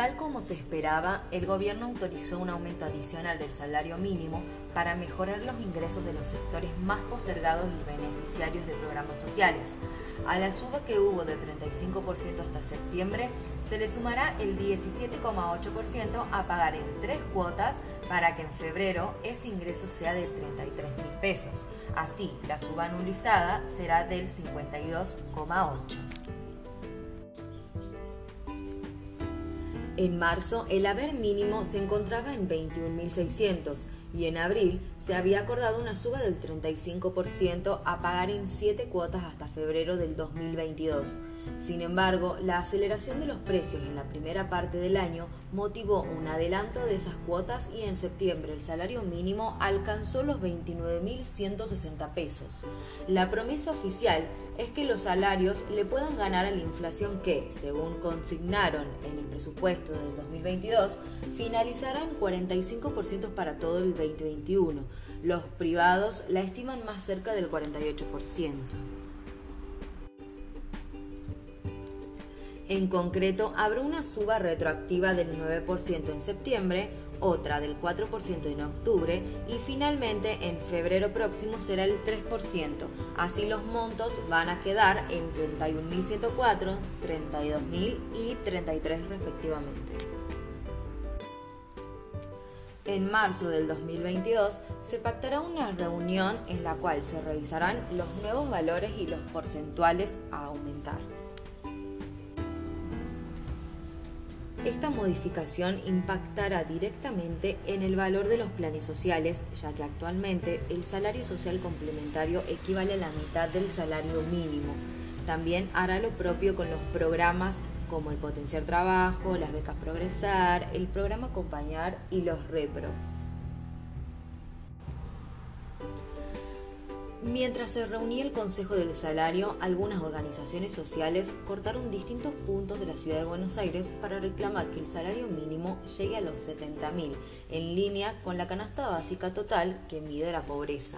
Tal como se esperaba, el gobierno autorizó un aumento adicional del salario mínimo para mejorar los ingresos de los sectores más postergados y beneficiarios de programas sociales. A la suba que hubo de 35% hasta septiembre, se le sumará el 17,8% a pagar en tres cuotas para que en febrero ese ingreso sea de 33 mil pesos. Así, la suba anualizada será del 52,8%. En marzo, el haber mínimo se encontraba en 21.600 y en abril se había acordado una suba del 35% a pagar en 7 cuotas hasta febrero del 2022. Sin embargo, la aceleración de los precios en la primera parte del año motivó un adelanto de esas cuotas y en septiembre el salario mínimo alcanzó los 29.160 pesos. La promesa oficial es que los salarios le puedan ganar a la inflación que, según consignaron en el presupuesto del 2022, finalizará en 45% para todo el 2021. Los privados la estiman más cerca del 48%. En concreto, habrá una suba retroactiva del 9% en septiembre, otra del 4% en octubre y finalmente en febrero próximo será el 3%. Así los montos van a quedar en 31.104, 32.000 y 33 respectivamente. En marzo del 2022 se pactará una reunión en la cual se revisarán los nuevos valores y los porcentuales a aumentar. Esta modificación impactará directamente en el valor de los planes sociales, ya que actualmente el salario social complementario equivale a la mitad del salario mínimo. También hará lo propio con los programas como el Potenciar Trabajo, las becas Progresar, el programa Acompañar y los Repro. Mientras se reunía el Consejo del Salario, algunas organizaciones sociales cortaron distintos puntos de la ciudad de Buenos Aires para reclamar que el salario mínimo llegue a los 70.000, en línea con la canasta básica total que mide la pobreza.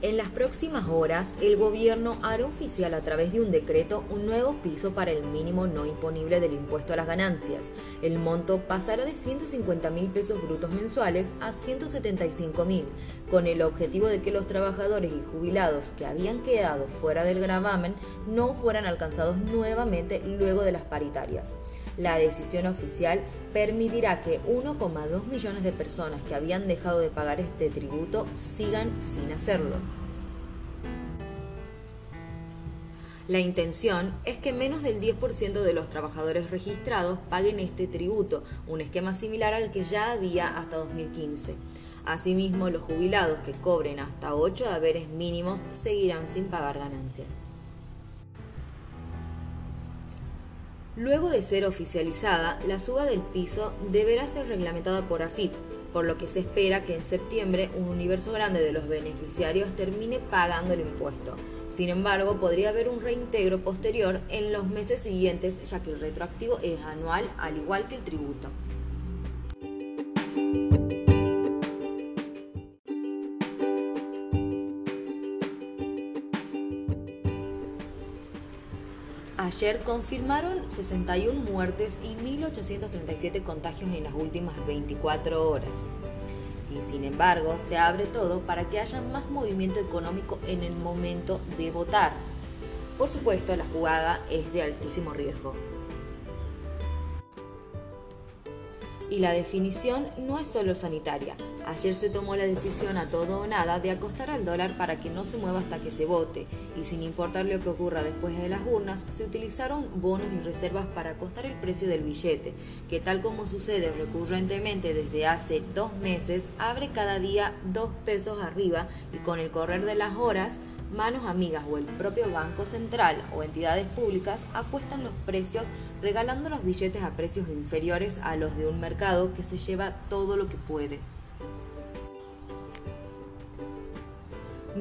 En las próximas horas, el gobierno hará oficial a través de un decreto un nuevo piso para el mínimo no imponible del impuesto a las ganancias. El monto pasará de 150 mil pesos brutos mensuales a 175 mil, con el objetivo de que los trabajadores y jubilados que habían quedado fuera del gravamen no fueran alcanzados nuevamente luego de las paritarias. La decisión oficial permitirá que 1,2 millones de personas que habían dejado de pagar este tributo sigan sin hacerlo. La intención es que menos del 10% de los trabajadores registrados paguen este tributo, un esquema similar al que ya había hasta 2015. Asimismo, los jubilados que cobren hasta 8 haberes mínimos seguirán sin pagar ganancias. Luego de ser oficializada, la suba del piso deberá ser reglamentada por AFIP, por lo que se espera que en septiembre un universo grande de los beneficiarios termine pagando el impuesto. Sin embargo, podría haber un reintegro posterior en los meses siguientes, ya que el retroactivo es anual, al igual que el tributo. Ayer confirmaron 61 muertes y 1.837 contagios en las últimas 24 horas. Y sin embargo, se abre todo para que haya más movimiento económico en el momento de votar. Por supuesto, la jugada es de altísimo riesgo. Y la definición no es solo sanitaria. Ayer se tomó la decisión a todo o nada de acostar al dólar para que no se mueva hasta que se vote, y sin importar lo que ocurra después de las urnas, se utilizaron bonos y reservas para acostar el precio del billete, que tal como sucede recurrentemente desde hace dos meses, abre cada día dos pesos arriba y con el correr de las horas manos amigas o el propio Banco Central o entidades públicas apuestan los precios regalando los billetes a precios inferiores a los de un mercado que se lleva todo lo que puede.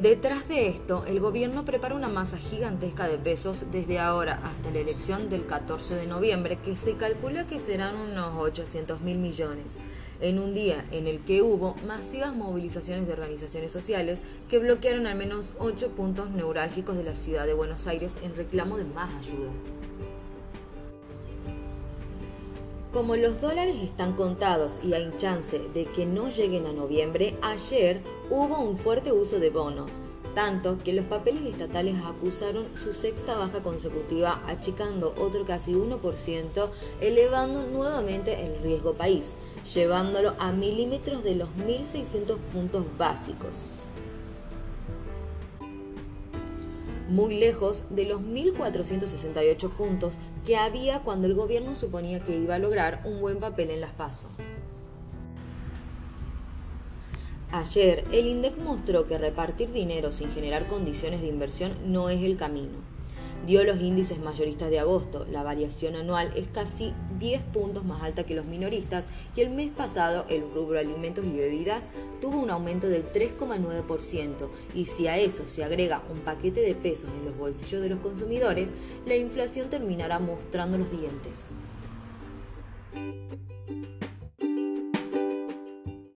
Detrás de esto, el gobierno prepara una masa gigantesca de pesos desde ahora hasta la elección del 14 de noviembre, que se calcula que serán unos 800 mil millones, en un día en el que hubo masivas movilizaciones de organizaciones sociales que bloquearon al menos ocho puntos neurálgicos de la ciudad de Buenos Aires en reclamo de más ayuda. Como los dólares están contados y hay chance de que no lleguen a noviembre, ayer hubo un fuerte uso de bonos, tanto que los papeles estatales acusaron su sexta baja consecutiva, achicando otro casi 1%, elevando nuevamente el riesgo país, llevándolo a milímetros de los 1.600 puntos básicos. muy lejos de los 1.468 puntos que había cuando el gobierno suponía que iba a lograr un buen papel en las PASO. Ayer, el INDEC mostró que repartir dinero sin generar condiciones de inversión no es el camino dio los índices mayoristas de agosto. La variación anual es casi 10 puntos más alta que los minoristas y el mes pasado el rubro alimentos y bebidas tuvo un aumento del 3,9% y si a eso se agrega un paquete de pesos en los bolsillos de los consumidores, la inflación terminará mostrando los dientes.